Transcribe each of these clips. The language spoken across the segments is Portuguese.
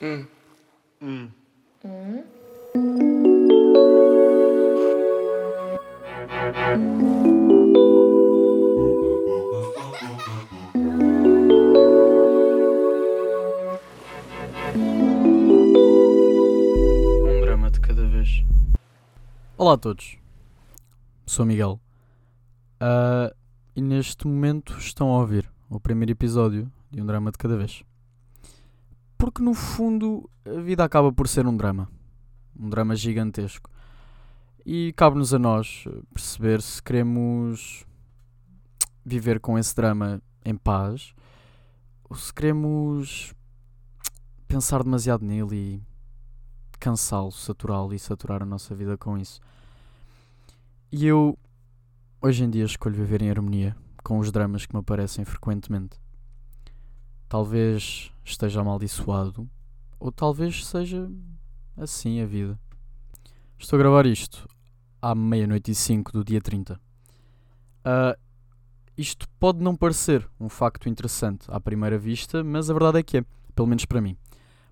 Um. Hum. Um drama de cada vez. Olá a todos, sou Miguel Ah, e neste momento estão a ouvir o primeiro episódio de Um Drama de Cada Vez. Porque no fundo a vida acaba por ser um drama, um drama gigantesco. E cabe-nos a nós perceber se queremos viver com esse drama em paz ou se queremos pensar demasiado nele e cansá-lo, saturá-lo e saturar a nossa vida com isso. E eu, hoje em dia, escolho viver em harmonia com os dramas que me aparecem frequentemente. Talvez esteja amaldiçoado, ou talvez seja assim a vida. Estou a gravar isto à meia-noite e cinco do dia 30. Ah, isto pode não parecer um facto interessante à primeira vista, mas a verdade é que é, pelo menos para mim.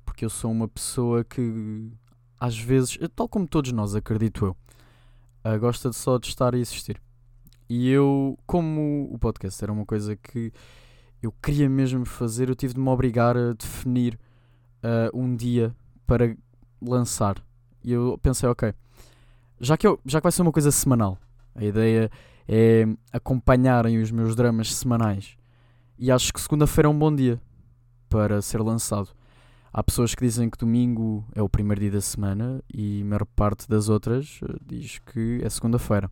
Porque eu sou uma pessoa que às vezes, tal como todos nós, acredito eu, ah, gosta de só de estar e existir. E eu, como o podcast era uma coisa que eu queria mesmo fazer, eu tive de me obrigar a definir ah, um dia para lançar. E eu pensei, ok, já que, eu, já que vai ser uma coisa semanal, a ideia é acompanharem os meus dramas semanais. E acho que segunda-feira é um bom dia para ser lançado. Há pessoas que dizem que domingo é o primeiro dia da semana e a maior parte das outras eh, diz que é segunda-feira.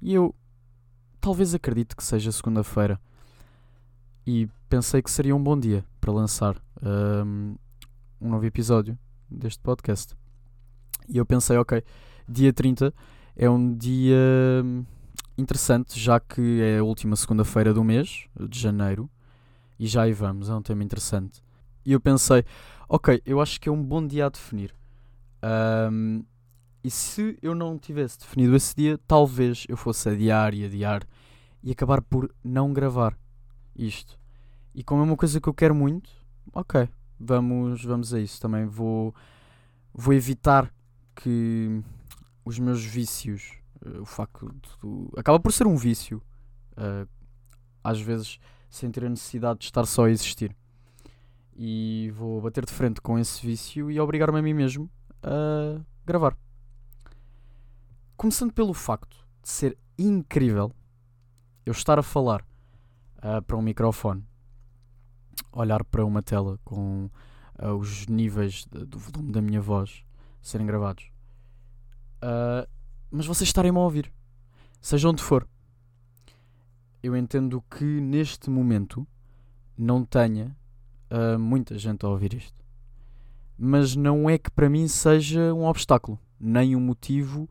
E eu talvez acredite que seja segunda-feira. E pensei que seria um bom dia para lançar ahm, um novo episódio deste podcast. E eu pensei, ok, dia 30 é um dia hum, interessante, já que é a última segunda-feira do mês, de janeiro, e já aí vamos, é um tema interessante. E eu pensei, ok, eu acho que é um bom dia a definir. Ahm, e se eu não tivesse definido esse dia, talvez eu fosse adiar e adiar e acabar por não gravar isto. E como é uma coisa que eu quero muito, ok, vamos, vamos a isso. Também vou, vou evitar que os meus vícios, eh, o facto de. acaba por ser um vício, eh, às vezes sentir a necessidade de estar só a existir. E vou bater de frente com esse vício e obrigar-me a mim mesmo a gravar. Começando pelo facto de ser incrível eu estar a falar ah, para um microfone, olhar para uma tela com ah, os níveis de- do volume da minha voz serem gravados, Ah, mas vocês estarem-me a ouvir, seja onde for. Eu entendo que neste momento não tenha muita gente a ouvir isto, mas não é que para mim seja um obstáculo, nem um motivo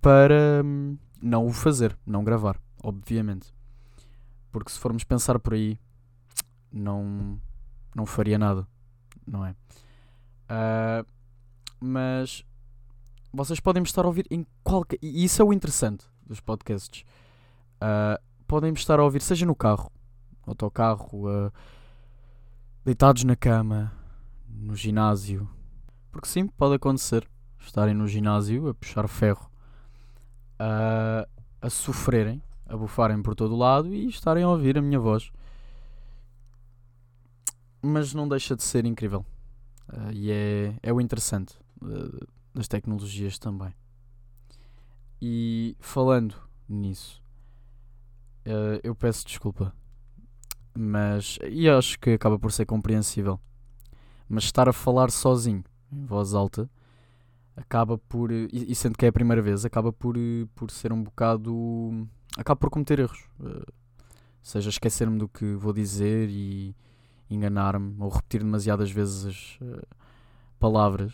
para hum, não o fazer, não gravar, obviamente. Porque se formos pensar por aí, não, não faria nada, não é? Ah, mas vocês podem me estar a ouvir em qualquer. E isso é o interessante dos podcasts. Ah, podem me estar a ouvir, seja no carro, autocarro, ah, deitados na cama, no ginásio. Porque sim, pode acontecer. Estarem no ginásio a puxar ferro a, a sofrerem, a bufarem por todo o lado e estarem a ouvir a minha voz. Mas não deixa de ser incrível. Ah, e é, é o interessante ah, das tecnologias também. E falando nisso, ah, eu peço desculpa. Mas, e acho que acaba por ser compreensível. Mas estar a falar sozinho, em voz alta, acaba por, e, e sendo que é a primeira vez, acaba por, por ser um bocado. Acaba por cometer erros. Eh, seja esquecer-me do que vou dizer e enganar-me ou repetir demasiadas vezes as eh, palavras.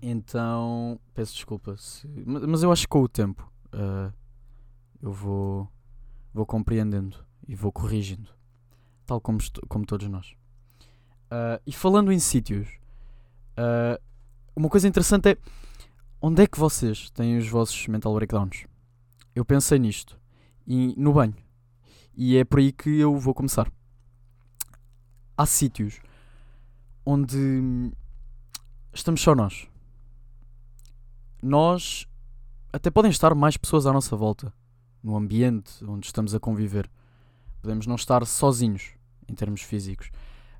Então, peço desculpa. se- ma- mas eu acho que com o tempo eh, eu vou, vou compreendendo e vou corrigindo. Tal como, como todos nós. E falando em sítios, uma coisa interessante é onde é que vocês têm os vossos mental breakdowns? Eu pensei nisto e no banho. E é por aí que eu vou começar. Há sítios onde estamos só nós. Nós até podem estar mais pessoas à nossa volta, no ambiente onde estamos a conviver. Podemos não estar sozinhos em termos físicos,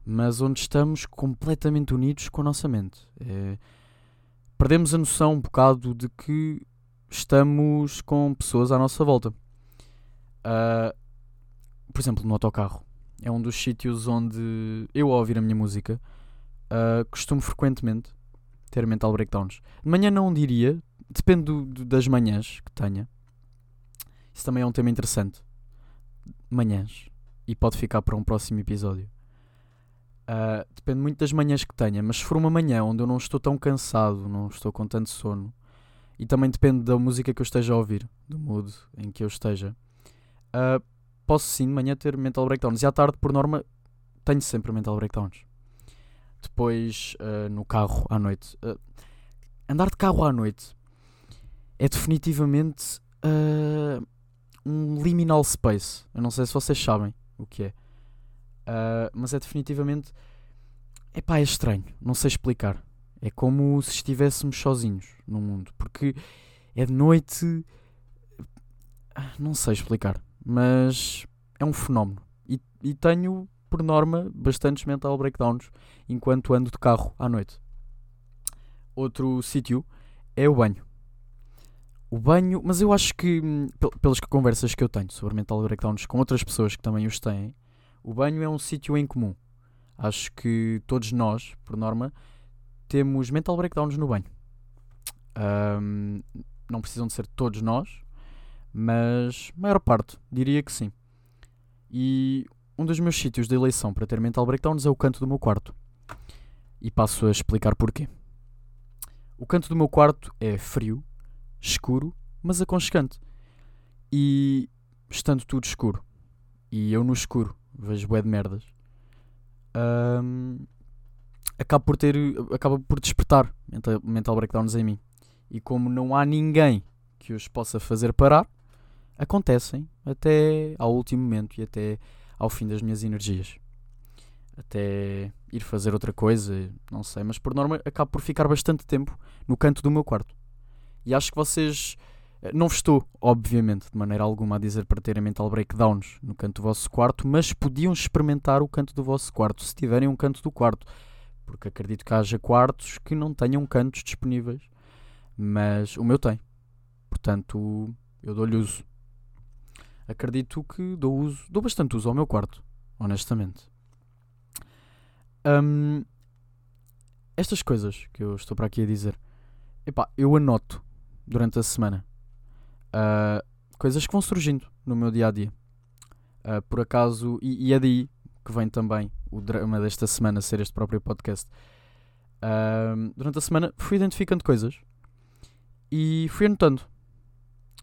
mas onde estamos completamente unidos com a nossa mente. É, perdemos a noção um bocado de que estamos com pessoas à nossa volta. Uh, por exemplo, no autocarro. É um dos sítios onde eu, ao ouvir a minha música, uh, costumo frequentemente ter mental breakdowns. De manhã não diria, depende do, do, das manhãs que tenha. Isso também é um tema interessante. Manhãs. E pode ficar para um próximo episódio. Uh, depende muito das manhãs que tenha, mas se for uma manhã onde eu não estou tão cansado, não estou com tanto sono, e também depende da música que eu esteja a ouvir, do mood em que eu esteja, uh, posso sim de manhã ter mental breakdowns. E à tarde, por norma, tenho sempre mental breakdowns. Depois, uh, no carro à noite. Uh, andar de carro à noite é definitivamente um liminal space. Eu não sei se vocês sabem o que é. mas é definitivamente. Epá, é estranho. Não sei explicar. É como se estivéssemos sozinhos no mundo. Porque é de noite. Não sei explicar. Mas é um fenómeno. E, e tenho por norma, bastantes mental breakdowns enquanto ando de carro à noite. Outro sítio é o banho. O banho, mas eu acho que, hum, pelas conversas que eu tenho sobre mental breakdowns com outras pessoas que também os têm, o banho é um sítio em comum. Acho que todos nós, por norma, temos mental breakdowns no banho. Um, não precisam de ser todos nós, mas maior parte, diria que sim. E um dos meus sítios de eleição para ter mental breakdowns é o canto do meu quarto. E passo a explicar porquê. O canto do meu quarto é frio, escuro, mas aconchegante. E estando tudo escuro, e eu no escuro vejo bué de merdas, um, acaba por ter acaba por despertar mental, mental breakdowns em mim. E como não há ninguém que os possa fazer parar, acontecem até ao último momento e até ao fim das minhas energias. Até ir fazer outra coisa, não sei, mas por norma acabo por ficar bastante tempo no canto do meu quarto. E acho que vocês. Eh, não estou, obviamente, de maneira alguma a dizer para terem mental breakdowns no canto do vosso quarto, mas podiam experimentar o canto do vosso quarto se tiverem um canto do quarto. Porque acredito que haja quartos que não tenham cantos disponíveis, mas o meu tem. Portanto, eu dou-lhe uso acredito que dou uso, dou bastante uso ao meu quarto, honestamente. Um, estas coisas que eu estou para aqui a dizer, epá, eu anoto durante a semana uh, coisas que vão surgindo no meu dia a dia. Uh, por acaso, e, e, é daí que vem também o drama desta semana ser este próprio podcast. Durante a semana fui identificando coisas e fui anotando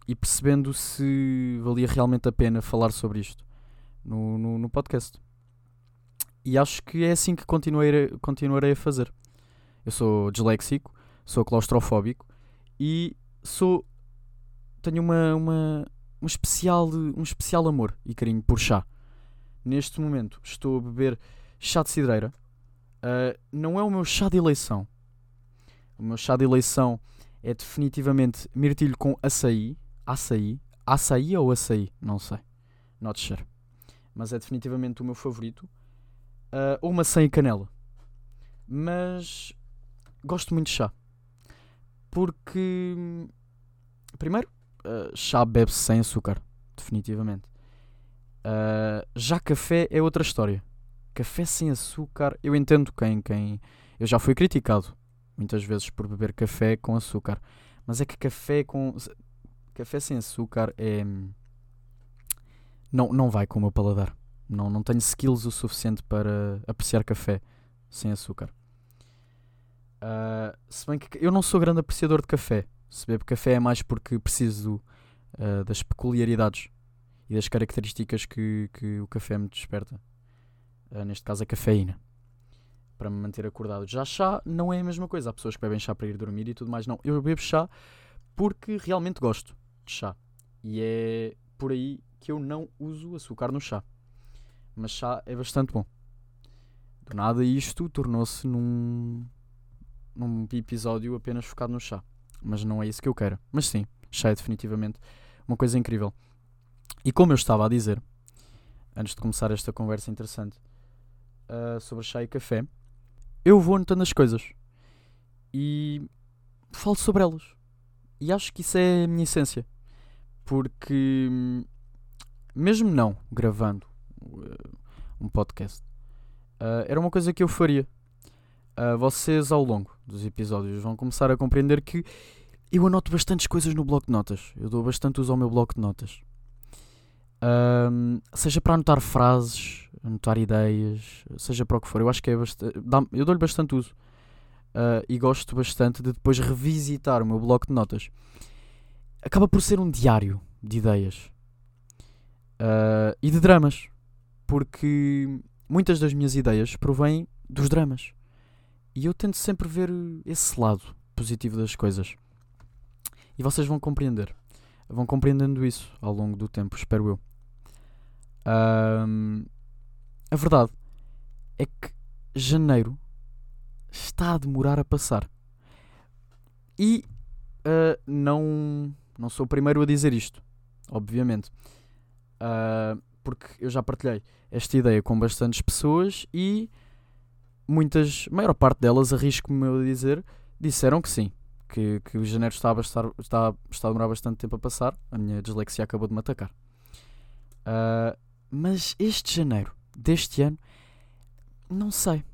e percebendo se valia realmente a pena falar sobre isto no, no, no podcast. E acho que é assim que continuarei, continuarei a fazer. Eu sou disléxico, sou claustrofóbico e sou tenho uma, uma, um, especial, um especial amor e carinho por chá. Neste momento estou a beber chá de cidreira. Uh, não é o meu chá de eleição. O meu chá de eleição é definitivamente mirtilho com açaí, açaí. Açaí ou açaí? Não sei. Not sure. Mas é definitivamente o meu favorito. Uh, ou maçã e canela. Mas gosto muito de chá. Porque, primeiro, uh, chá bebe-se sem açúcar. Definitivamente. Uh, já café é outra história. Café sem açúcar. Eu entendo quem, quem. Eu já fui criticado muitas vezes por beber café com açúcar. Mas é que café com Café sem açúcar é. Não, não vai com o meu paladar. Não, não tenho skills o suficiente para apreciar café sem açúcar. Uh, se bem que eu não sou grande apreciador de café. Se bebo café é mais porque preciso uh, das peculiaridades e das características que, que o café me desperta. Uh, neste caso, a cafeína. Para me manter acordado. Já chá não é a mesma coisa. Há pessoas que bebem chá para ir dormir e tudo mais. Não. Eu bebo chá porque realmente gosto de chá. E é por aí que eu não uso açúcar no chá. Mas chá é bastante bom. Do nada isto tornou-se num, num episódio apenas focado no chá. Mas não é isso que eu quero. Mas sim, chá é definitivamente uma coisa incrível. E como eu estava a dizer, antes de começar esta conversa interessante uh, sobre chá e café, eu vou anotando as coisas e falo sobre elas. E acho que isso é a minha essência. Porque, mesmo não gravando uh, um podcast, uh, era uma coisa que eu faria. Vocês, ao longo dos episódios, vão começar a compreender que eu anoto bastantes coisas no bloco de notas. Eu dou bastante uso ao meu bloco de notas. Seja para anotar frases, anotar ideias, seja para o que for. Eu acho que é bastante. Eu dou-lhe bastante uso. Uh, e gosto bastante de depois revisitar o meu bloco de notas. Acaba por ser um diário de ideias uh, e de dramas, porque muitas das minhas ideias provêm dos dramas. E eu tento sempre ver esse lado positivo das coisas. E vocês vão compreender. Vão compreendendo isso ao longo do tempo, espero eu. Um, a verdade é que janeiro está a demorar a passar. E uh, não, não sou o primeiro a dizer isto, obviamente. Uh, porque eu já partilhei esta ideia com bastantes pessoas e muitas, a maior parte delas, arrisco-me a dizer, disseram que sim. Que, que o janeiro está a, estar, está, está a demorar bastante tempo a passar. A minha dislexia acabou de me atacar. Uh, mas este janeiro deste ano, não sei.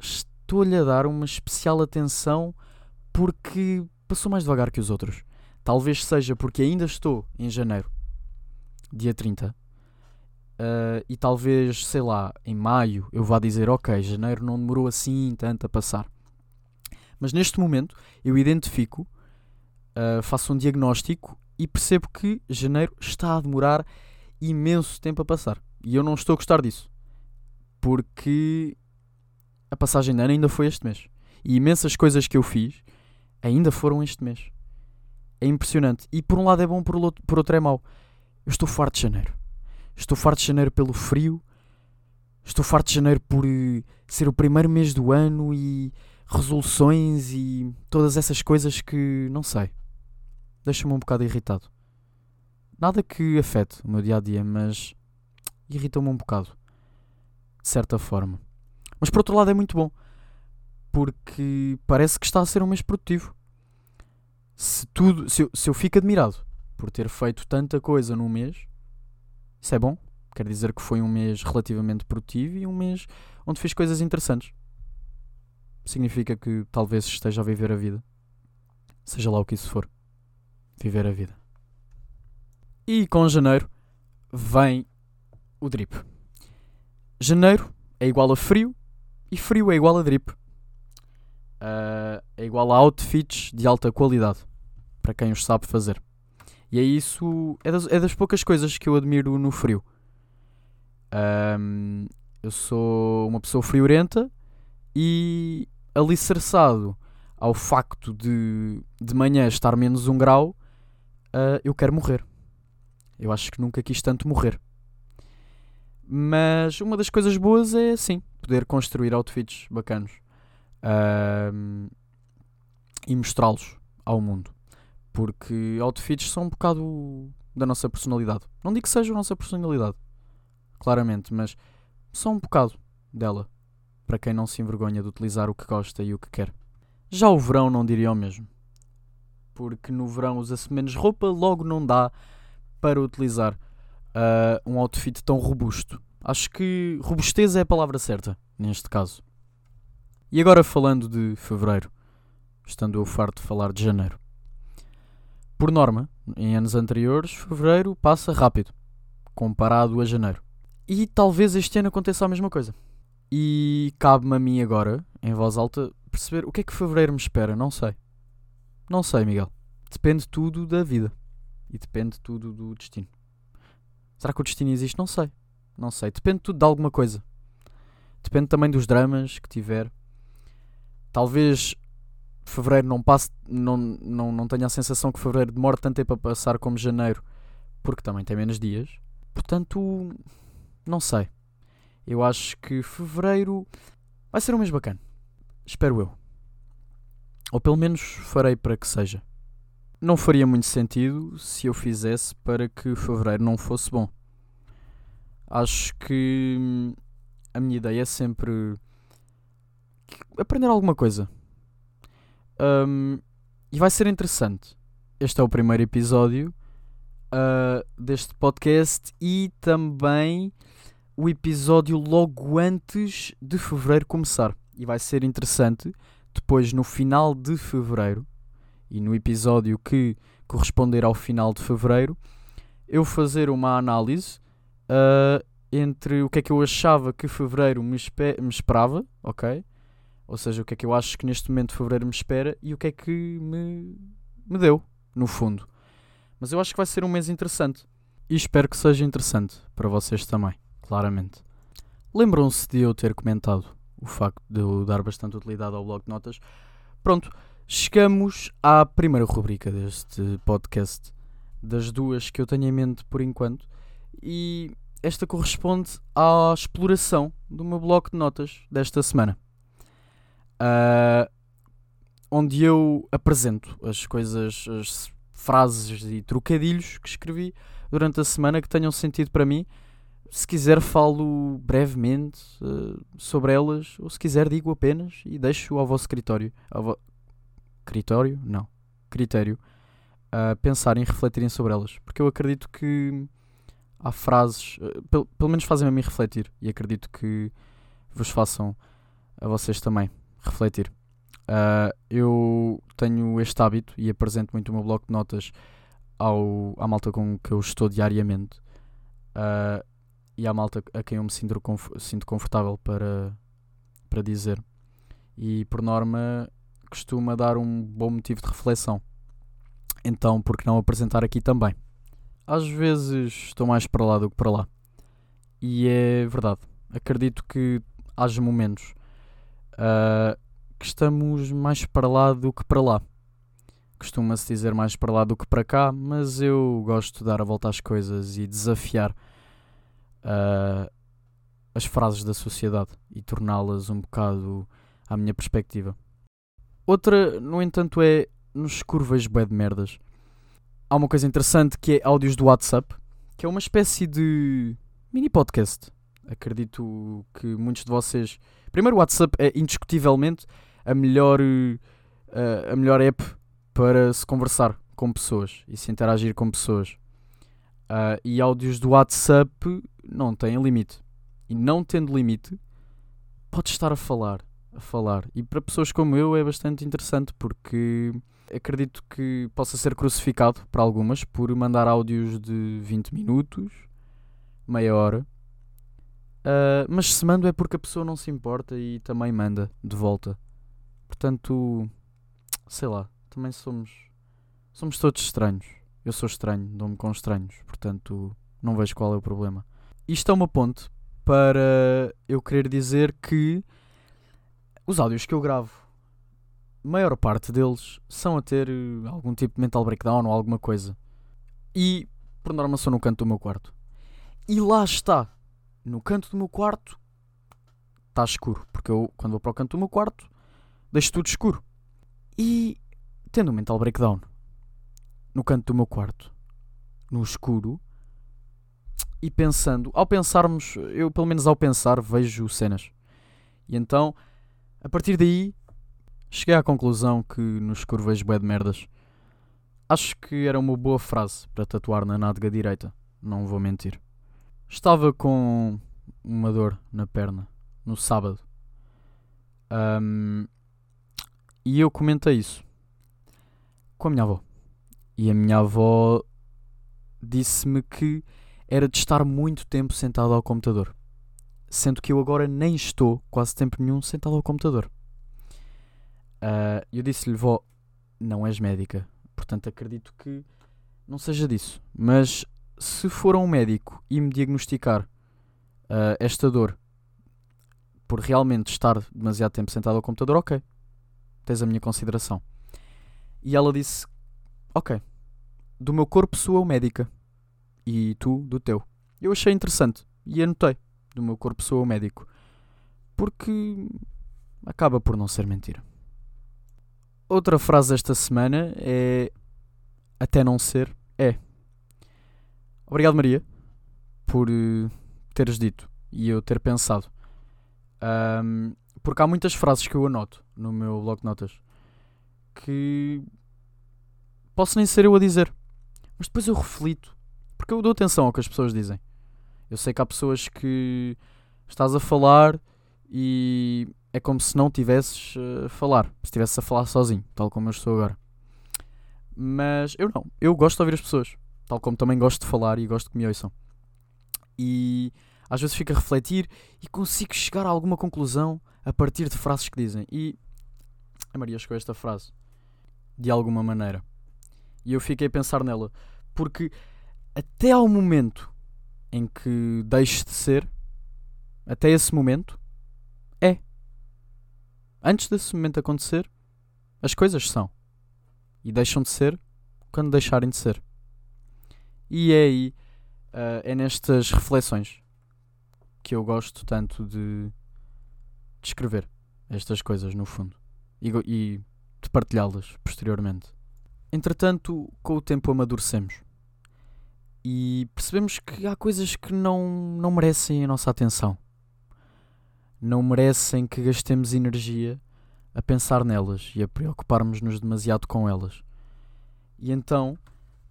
Estou-lhe a dar uma especial atenção porque passou mais devagar que os outros. Talvez seja porque ainda estou em janeiro, dia 30. Uh, e talvez, sei lá, em maio eu vá dizer: Ok, janeiro não demorou assim tanto a passar. Mas neste momento eu identifico, uh, faço um diagnóstico e percebo que janeiro está a demorar imenso tempo a passar. E eu não estou a gostar disso. Porque a passagem de ano ainda foi este mês. E imensas coisas que eu fiz ainda foram este mês. É impressionante. E por um lado é bom, por outro, por outro é mau. Eu estou farto de janeiro. Estou farto de janeiro pelo frio. Estou farto de janeiro por uh, ser o primeiro mês do ano e resoluções e todas essas coisas que não sei. Deixa-me um bocado irritado. Nada que afete o meu dia a dia, mas irrita-me um bocado. De certa forma. Mas por outro lado é muito bom. Porque parece que está a ser um mês produtivo. Se, tudo, se, eu, se eu fico admirado por ter feito tanta coisa num mês, isso é bom. Quer dizer que foi um mês relativamente produtivo e um mês onde fiz coisas interessantes. Significa que talvez esteja a viver a vida. Seja lá o que isso for. Viver a vida. E com janeiro vem o drip. Janeiro é igual a frio e frio é igual a drip. Uh, é igual a outfits de alta qualidade para quem os sabe fazer. E é isso, é das, é das poucas coisas que eu admiro no frio. Um, eu sou uma pessoa friorenta e alicerçado ao facto de de manhã estar menos um grau, uh, eu quero morrer. Eu acho que nunca quis tanto morrer. Mas uma das coisas boas é, sim, poder construir outfits bacanos uh, e mostrá-los ao mundo. Porque outfits são um bocado da nossa personalidade. Não digo que seja a nossa personalidade, claramente, mas são um bocado dela. Para quem não se envergonha de utilizar o que gosta e o que quer. Já o verão não diria o mesmo. Porque no verão usa-se menos roupa, logo não dá para utilizar uh, um outfit tão robusto. Acho que robustez é a palavra certa neste caso. E agora falando de fevereiro, estando eu farto de falar de janeiro. Por norma, em anos anteriores, fevereiro passa rápido, comparado a janeiro. E talvez este ano aconteça a mesma coisa. E cabe-me a mim agora, em voz alta, perceber o que é que fevereiro me espera. Não sei. Não sei, Miguel. Depende tudo da vida. E depende tudo do destino. Será que o destino existe? Não sei. Não sei. Depende tudo de alguma coisa. Depende também dos dramas que tiver. Talvez fevereiro não passe, não, não, não tenha a sensação que fevereiro demora tanto tempo a passar como janeiro, porque também tem menos dias. Portanto, não sei. Eu acho que fevereiro Vai ser um mês bacana. Espero eu. Ou pelo menos farei para que seja. Não faria muito sentido se eu fizesse para que fevereiro não fosse bom. Acho que hum, a minha ideia é sempre aprender alguma coisa. Um, e vai ser interessante. Este é o primeiro episódio uh, deste podcast e também o episódio logo antes de fevereiro começar. E vai ser interessante depois, no final de fevereiro, e no episódio que corresponder ao final de fevereiro, eu fazer uma análise uh, entre o que é que eu achava que fevereiro me, me esperava, ok? Ou seja, o que é que eu acho que neste momento fevereiro me espera e o que é que me, me deu, no fundo. Mas eu acho que vai ser um mês interessante. E espero que seja interessante para vocês também, claramente. Lembram-se de eu ter comentado o facto de eu dar bastante utilidade ao blog de notas? Pronto, chegamos à primeira rubrica deste podcast, das duas que eu tenho em mente por enquanto, e esta corresponde à exploração do meu bloco de notas desta semana uh, onde eu apresento as coisas, as frases e trocadilhos que escrevi durante a semana que tenham sentido para mim. Se quiser, falo brevemente uh, sobre elas, ou se quiser, digo apenas e deixo ao vosso critério. Ao vo... Critério? Não. Critério. Uh, pensarem e refletirem sobre elas. Porque eu acredito que há frases, uh, pel pelo menos fazem-me a mim refletir, e acredito que vos façam a vocês também refletir. Uh, eu tenho este hábito e apresento muito o meu bloco de notas ao, à malta com que eu estou diariamente uh, e à malta a quem eu me sinto confortável para, para dizer. E por norma costuma dar um bom motivo de reflexão. Então, por que não apresentar aqui também? Às vezes estou mais para lá do que para lá. E é verdade. Acredito que haja momentos uh, que estamos mais para lá do que para lá. Costuma-se dizer mais para lá do que para cá, mas eu gosto de dar a volta às coisas e desafiar uh, as frases da sociedade e torná-las um bocado à minha perspectiva. Outra, no entanto, é nos curvas bué de merdas. Há uma coisa interessante que é áudios do WhatsApp, que é uma espécie de mini podcast. Acredito que muitos de vocês Primeiro, o WhatsApp é indiscutivelmente a melhor, uh, a melhor app para se conversar com pessoas e se interagir com pessoas. Uh, e áudios do WhatsApp não têm limite. E não tendo limite, podes estar a falar, a falar. E para pessoas como eu é bastante interessante porque acredito que possa ser crucificado para algumas por mandar áudios de 20 minutos, meia hora, Uh, mas se mando é porque a pessoa não se importa e também manda de volta. Portanto, sei lá, também somos somos todos estranhos. Eu sou estranho, dou-me com estranhos, portanto, não vejo qual é o problema. Isto é uma ponte para eu querer dizer que os áudios que eu gravo, maior parte deles são a ter algum tipo de mental breakdown ou alguma coisa. E, por norma, sou no canto do meu quarto. E lá está no canto do meu quarto está escuro. Porque eu, quando vou para o canto do meu quarto, deixo tudo escuro. E tendo um mental breakdown no canto do meu quarto, no escuro, e pensando, ao pensarmos, eu pelo menos ao pensar, vejo cenas. E então, a partir daí, cheguei à conclusão que no escuro vejo bué de merdas. Acho que era uma boa frase para tatuar na nádega direita, não vou mentir. Estava com uma dor na perna no sábado. Um, e eu comentei isso com a minha avó. E a minha avó disse-me que era de estar muito tempo sentado ao computador. Sendo que eu agora nem estou quase tempo nenhum sentado ao computador. Uh, eu disse-lhe, vó, não és médica. Portanto, acredito que não seja disso. Mas se for a um médico e me diagnosticar uh, esta dor por realmente estar demasiado tempo sentado ao computador, ok, tens a minha consideração. E ela disse: Ok, do meu corpo sou eu médica e tu do teu. Eu achei interessante e anotei: do meu corpo sou eu médico. Porque acaba por não ser mentira. Outra frase esta semana é até não ser é. Obrigado Maria por uh, teres dito e eu ter pensado. Um, porque há muitas frases que eu anoto no meu bloco de notas que posso nem ser eu a dizer, mas depois eu reflito porque eu dou atenção ao que as pessoas dizem. Eu sei que há pessoas que estás a falar e é como se não tivesses a falar, se estivesse a falar sozinho, tal como eu estou agora. Mas eu não, eu gosto de ouvir as pessoas, tal como também gosto de falar e gosto que me ouçam. E às vezes fico a refletir e consigo chegar a alguma conclusão a partir de frases que dizem. E a Maria chegou a esta frase, de alguma maneira. E eu fiquei a pensar nela, porque até ao momento em que deixe de ser, até esse momento, é. Antes desse momento acontecer, as coisas são. E deixam de ser quando deixarem de ser. E é aí, uh, é nestas reflexões que eu gosto tanto de, de escrever estas coisas, no fundo. E, e de partilhá-las posteriormente. Entretanto, com o tempo amadurecemos e percebemos que há coisas que não, não merecem a nossa atenção. Não merecem que gastemos energia a pensar nelas e a preocuparmos-nos demasiado com elas. E então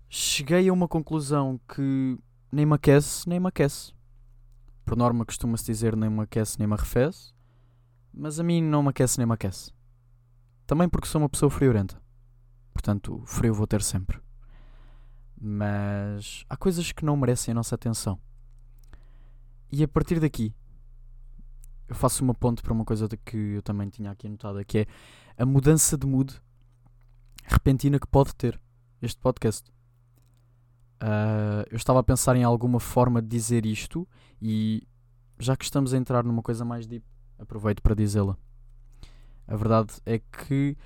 cheguei a uma conclusão que nem me aquece, nem me aquece. Por norma costuma-se dizer nem me aquece, nem me arrefece, mas a mim não me aquece, nem me aquece. Também porque sou uma pessoa friorenta. Portanto, frio vou ter sempre. Mas há coisas que não merecem a nossa atenção. E a partir daqui, eu faço uma ponte para uma coisa que eu também tinha aqui anotada, que é a mudança de mood repentina que pode ter este podcast. Uh, eu estava a pensar em alguma forma de dizer isto e já que estamos a entrar numa coisa mais deep, aproveito para dizê-la. A verdade é que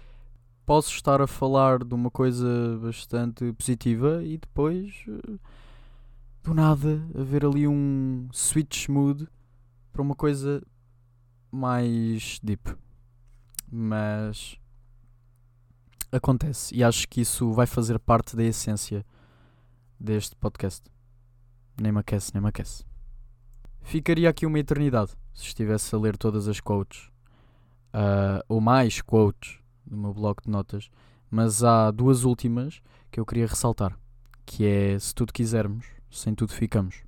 posso estar a falar de uma coisa bastante positiva e depois eh, do nada haver ali um switch mood para uma coisa mais deep. Mas acontece e acho que isso vai fazer parte da essência deste podcast. Nem me aquece, nem me aquece. Ficaria aqui uma eternidade se estivesse a ler todas as quotes, uh, ou mais quotes, no meu bloco de notas, mas há duas últimas que eu queria ressaltar, que é se tudo quisermos, sem tudo ficamos.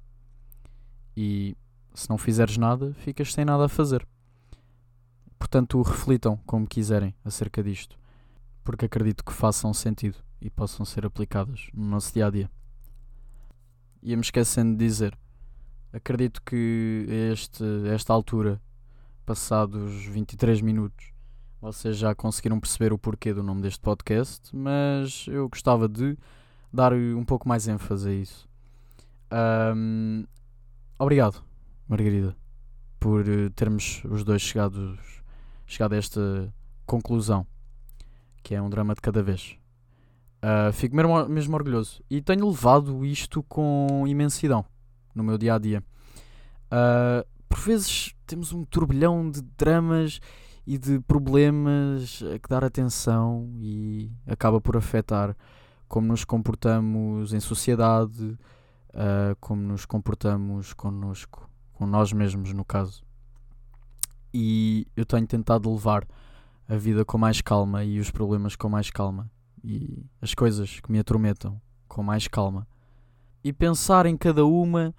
E se não fizeres nada, ficas sem nada a fazer. Portanto, reflitam como quiserem acerca disto, porque acredito que façam sentido e possam ser aplicadas no nosso dia a dia. Ia-me esquecendo de dizer, acredito que este, esta altura, passados 23 minutos, vocês já conseguiram perceber o porquê do nome deste podcast, mas eu gostava de dar um pouco mais ênfase a isso. Um, obrigado, Margarida, por eh, termos os dois chegado, chegado a esta conclusão, que é um drama de cada vez. Uh, fico mesmo, mesmo orgulhoso e tenho levado isto com imensidão no meu dia a dia. Uh, por vezes temos um turbilhão de dramas e de problemas a que dar atenção e acaba por afetar como nos comportamos em sociedade, uh, como nos comportamos connosco, com nós mesmos, no caso. E eu tenho tentado levar a vida com mais calma e os problemas com mais calma e as coisas que me atormentam com mais calma e pensar em cada uma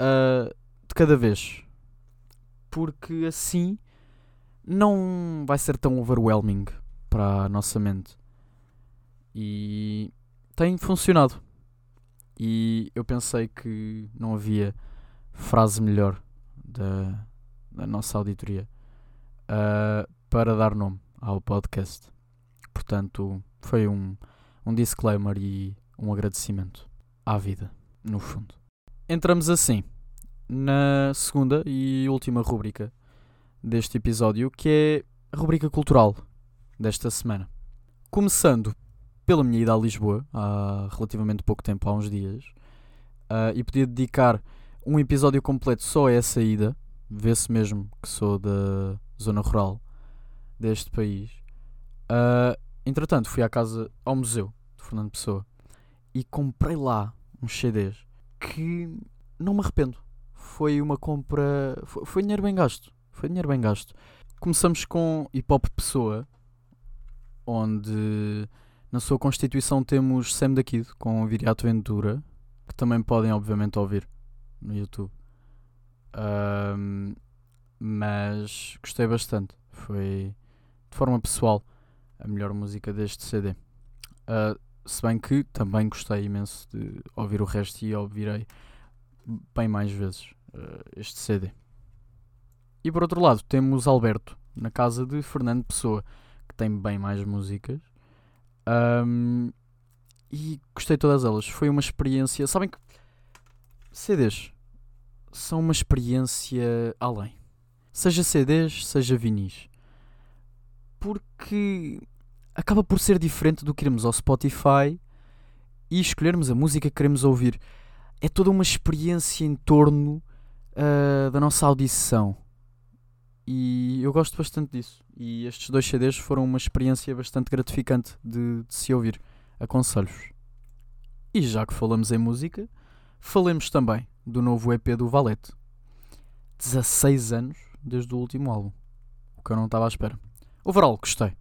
uh, de cada vez, porque assim não vai ser tão overwhelming para a nossa mente. E tem funcionado. E eu pensei que não havia frase melhor da, da nossa auditoria uh, para dar nome ao podcast. Portanto, foi um, um disclaimer e um agradecimento à vida, no fundo. Entramos assim na segunda e última rúbrica deste episódio, que é a rubrica cultural desta semana. Começando pela minha ida a Lisboa, há relativamente pouco tempo, há uns dias, uh, e podia dedicar um episódio completo só a essa ida, vê-se mesmo que sou da zona rural, deste país. Uh, entretanto, fui à casa, ao museu de Fernando Pessoa e comprei lá uns CDs que não me arrependo. Foi uma compra. Foi, foi dinheiro bem gasto. Foi dinheiro bem gasto. Começamos com Hip Hop Pessoa, onde na sua constituição temos Sam da Kid com Viriato Ventura, que também podem obviamente ouvir no YouTube. Um, mas gostei bastante. Foi de forma pessoal a melhor música deste CD. Uh, ah, se bem que também gostei imenso de ouvir o resto e ouvirei bem mais vezes uh, este CD. E por outro lado, temos Alberto, na casa de Fernando Pessoa, que tem bem mais músicas. Um, e gostei de todas elas. Foi uma experiência. Sabem que CDs são uma experiência além. Seja CDs, seja vinis. Porque acaba por ser diferente do que irmos ao Spotify e escolhermos a música que queremos ouvir. É toda uma experiência em torno uh, da nossa audição. E eu gosto bastante disso. E estes dois CDs foram uma experiência bastante gratificante de, de se ouvir. Aconselho-vos. E já que falamos em música, falemos também do novo EP do Valete. 16 anos desde o último álbum. O que eu não estava à espera. Overall, gostei.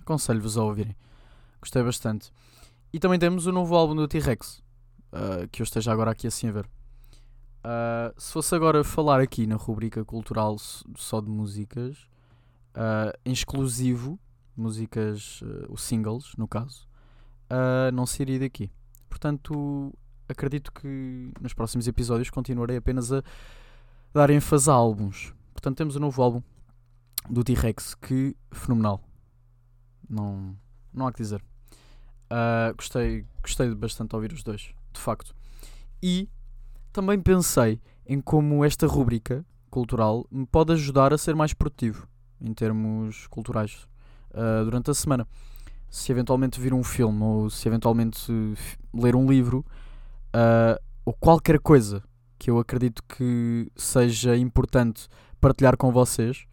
Aconselho-vos a ouvirem. Gostei bastante. E também temos o novo álbum do T-Rex. Uh, que eu esteja agora aqui assim a ver. Uh, se fosse agora falar aqui na rubrica cultural só de músicas, uh, em exclusivo, músicas, uh, os singles, no caso, não seria daqui. Portanto, acredito que nos próximos episódios continuarei apenas a dar ênfase a álbuns. Portanto, temos um novo álbum do T-Rex que fenomenal. Não, não há que dizer. gostei, gostei bastante de ouvir os dois, de facto. E também pensei em como esta rúbrica cultural me pode ajudar a ser mais produtivo em termos culturais uh, durante a semana. Se eventualmente vir um filme ou se eventualmente ler um livro uh, ou qualquer coisa que eu acredito que seja importante partilhar com vocês,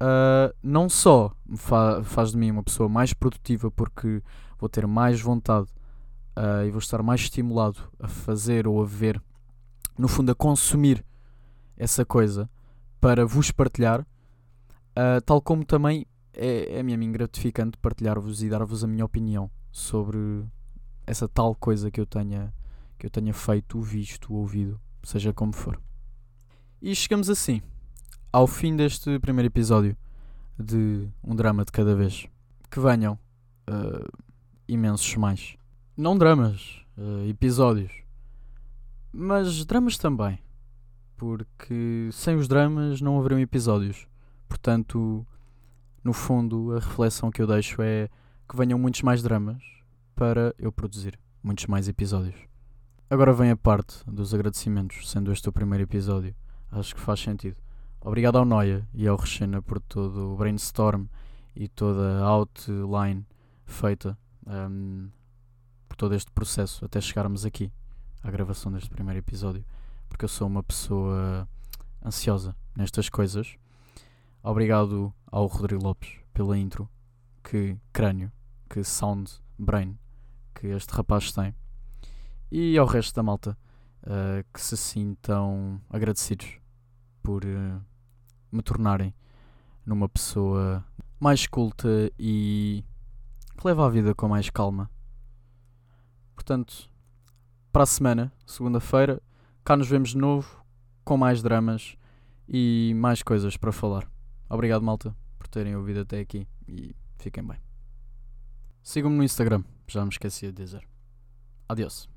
uh, não só fa faz de mim uma pessoa mais produtiva porque vou ter mais vontade e vou estar mais estimulado a fazer ou a ver no fundo, a consumir essa coisa para vos partilhar, uh, tal como também é, é mim gratificante partilhar-vos e dar-vos a minha opinião sobre essa tal coisa que eu tenha, que eu tenha feito, visto, ouvido, seja como for. E chegamos assim ao fim deste primeiro episódio de Um Drama de Cada Vez. Que venham uh, imensos mais. Não dramas, uh, episódios mas dramas também. Porque sem os dramas não haveriam episódios. Portanto, no fundo, a reflexão que eu deixo é que venham muitos mais dramas para eu produzir muitos mais episódios. Agora vem a parte dos agradecimentos, sendo este o primeiro episódio. Acho que faz sentido. Obrigado ao Noia e ao Rechena por todo o brainstorm e toda a outline feita um, por todo este processo até chegarmos aqui à gravação deste primeiro episódio, porque eu sou uma pessoa ansiosa nestas coisas. Obrigado ao Rodrigo Lopes pela intro, que crânio, que sound brain que este rapaz tem. E ao resto da malta uh, que se sintam agradecidos por uh, me tornarem numa pessoa mais culta e que leva a vida com mais calma. Portanto, para a semana, segunda-feira, cá nos vemos de novo com mais dramas e mais coisas para falar. Obrigado, malta, por terem ouvido até aqui e fiquem bem. Sigam-me no Instagram, já me esqueci de dizer. Adeus.